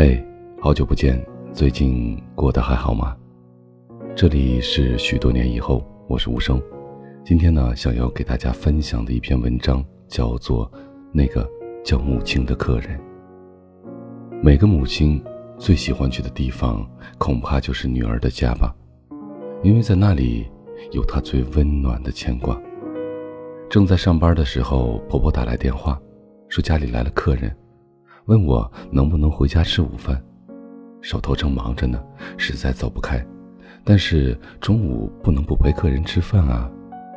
嘿，好久不见，最近过得还好吗？这里是许多年以后，我是无声。今天呢，想要给大家分享的一篇文章叫做《那个叫母亲的客人》。每个母亲最喜欢去的地方，恐怕就是女儿的家吧，因为在那里有她最温暖的牵挂。正在上班的时候，婆婆打来电话，说家里来了客人。问我能不能回家吃午饭，手头正忙着呢，实在走不开。但是中午不能不陪客人吃饭啊，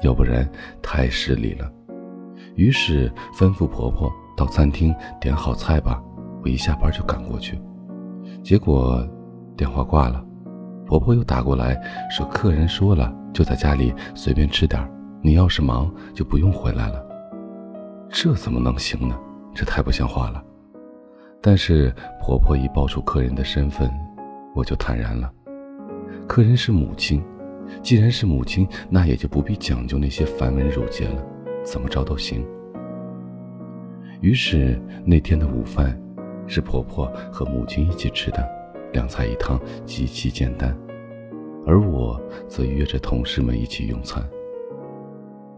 要不然太失礼了。于是吩咐婆婆到餐厅点好菜吧，我一下班就赶过去。结果电话挂了，婆婆又打过来说客人说了就在家里随便吃点你要是忙就不用回来了。这怎么能行呢？这太不像话了。但是婆婆一报出客人的身份，我就坦然了。客人是母亲，既然是母亲，那也就不必讲究那些繁文缛节了，怎么着都行。于是那天的午饭，是婆婆和母亲一起吃的，两菜一汤，极其简单。而我则约着同事们一起用餐。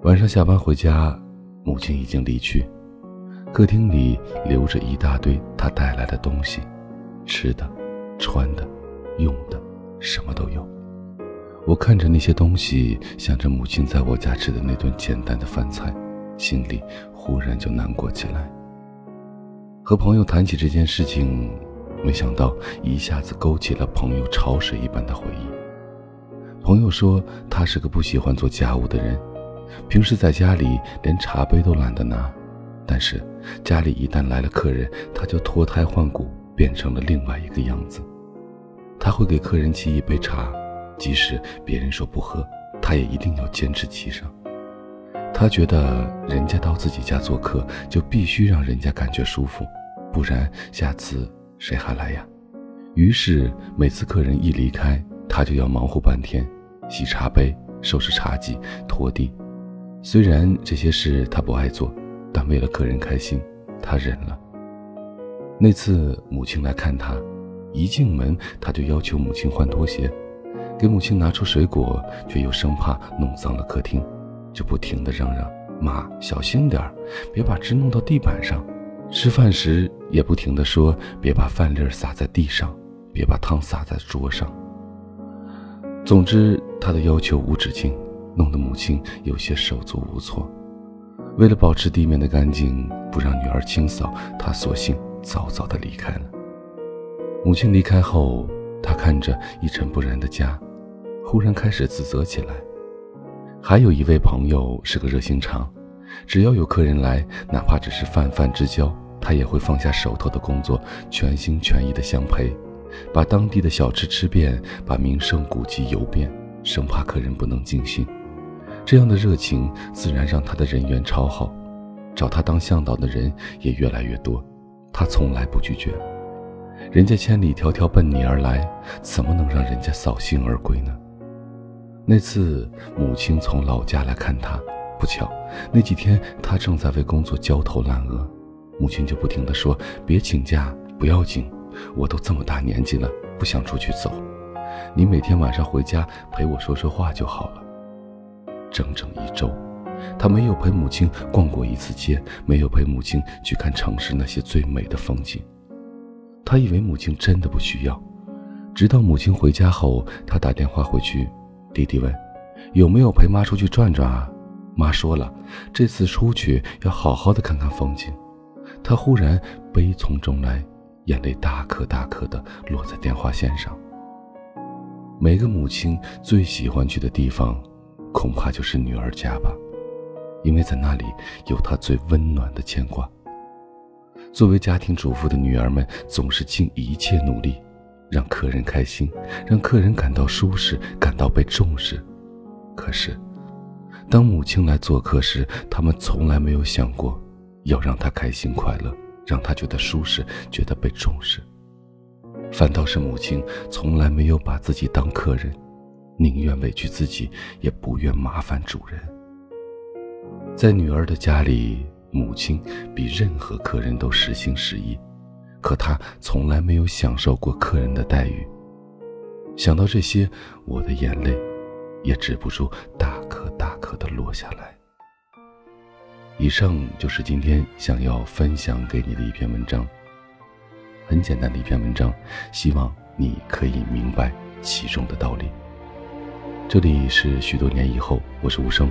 晚上下班回家，母亲已经离去。客厅里留着一大堆他带来的东西，吃的、穿的、用的，什么都有。我看着那些东西，想着母亲在我家吃的那顿简单的饭菜，心里忽然就难过起来。和朋友谈起这件事情，没想到一下子勾起了朋友潮水一般的回忆。朋友说他是个不喜欢做家务的人，平时在家里连茶杯都懒得拿。但是，家里一旦来了客人，他就脱胎换骨，变成了另外一个样子。他会给客人沏一杯茶，即使别人说不喝，他也一定要坚持沏上。他觉得人家到自己家做客，就必须让人家感觉舒服，不然下次谁还来呀？于是每次客人一离开，他就要忙活半天，洗茶杯、收拾茶几、拖地。虽然这些事他不爱做。但为了客人开心，他忍了。那次母亲来看他，一进门他就要求母亲换拖鞋，给母亲拿出水果，却又生怕弄脏了客厅，就不停地嚷嚷：“妈，小心点儿，别把汁弄到地板上。”吃饭时也不停地说：“别把饭粒撒在地上，别把汤洒在桌上。”总之，他的要求无止境，弄得母亲有些手足无措。为了保持地面的干净，不让女儿清扫，他索性早早的离开了。母亲离开后，他看着一尘不染的家，忽然开始自责起来。还有一位朋友是个热心肠，只要有客人来，哪怕只是泛泛之交，他也会放下手头的工作，全心全意的相陪，把当地的小吃吃遍，把名胜古迹游遍，生怕客人不能尽兴。这样的热情自然让他的人缘超好，找他当向导的人也越来越多，他从来不拒绝。人家千里迢迢奔你而来，怎么能让人家扫兴而归呢？那次母亲从老家来看他，不巧那几天他正在为工作焦头烂额，母亲就不停地说：“别请假，不要紧，我都这么大年纪了，不想出去走，你每天晚上回家陪我说说话就好了。”整整一周，他没有陪母亲逛过一次街，没有陪母亲去看城市那些最美的风景。他以为母亲真的不需要，直到母亲回家后，他打电话回去，弟弟问：“有没有陪妈出去转转啊？”妈说了，这次出去要好好的看看风景。他忽然悲从中来，眼泪大颗大颗的落在电话线上。每个母亲最喜欢去的地方。恐怕就是女儿家吧，因为在那里有她最温暖的牵挂。作为家庭主妇的女儿们，总是尽一切努力，让客人开心，让客人感到舒适，感到被重视。可是，当母亲来做客时，他们从来没有想过要让她开心快乐，让她觉得舒适，觉得被重视。反倒是母亲从来没有把自己当客人。宁愿委屈自己，也不愿麻烦主人。在女儿的家里，母亲比任何客人都实心实意，可她从来没有享受过客人的待遇。想到这些，我的眼泪也止不住大颗大颗的落下来。以上就是今天想要分享给你的一篇文章。很简单的一篇文章，希望你可以明白其中的道理。这里是许多年以后，我是无声。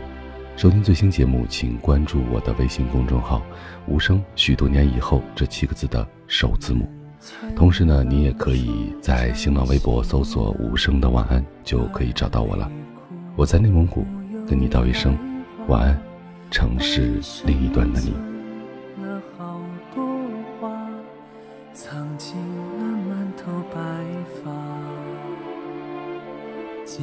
收听最新节目，请关注我的微信公众号“无声”。许多年以后这七个字的首字母。同时呢，你也可以在新浪微博搜索“无声的晚安”，就可以找到我了。我在内蒙古，跟你道一声晚安，城市另一端的你。记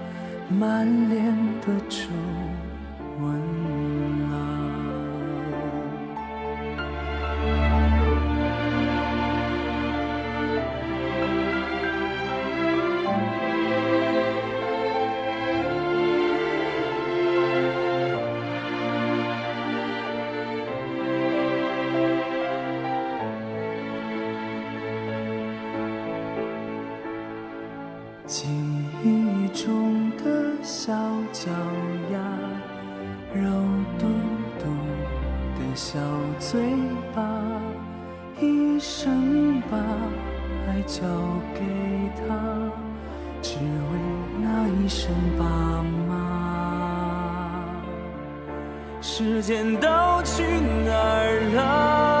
满脸的皱纹。记忆中小脚丫，肉嘟嘟的小嘴巴，一生把爱交给他，只为那一声爸妈。时间都去哪儿了？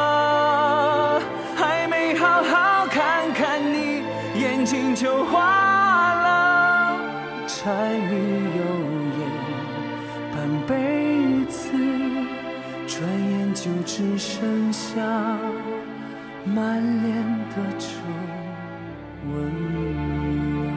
心就化了，柴米油盐半辈子，转眼就只剩下满脸的皱纹。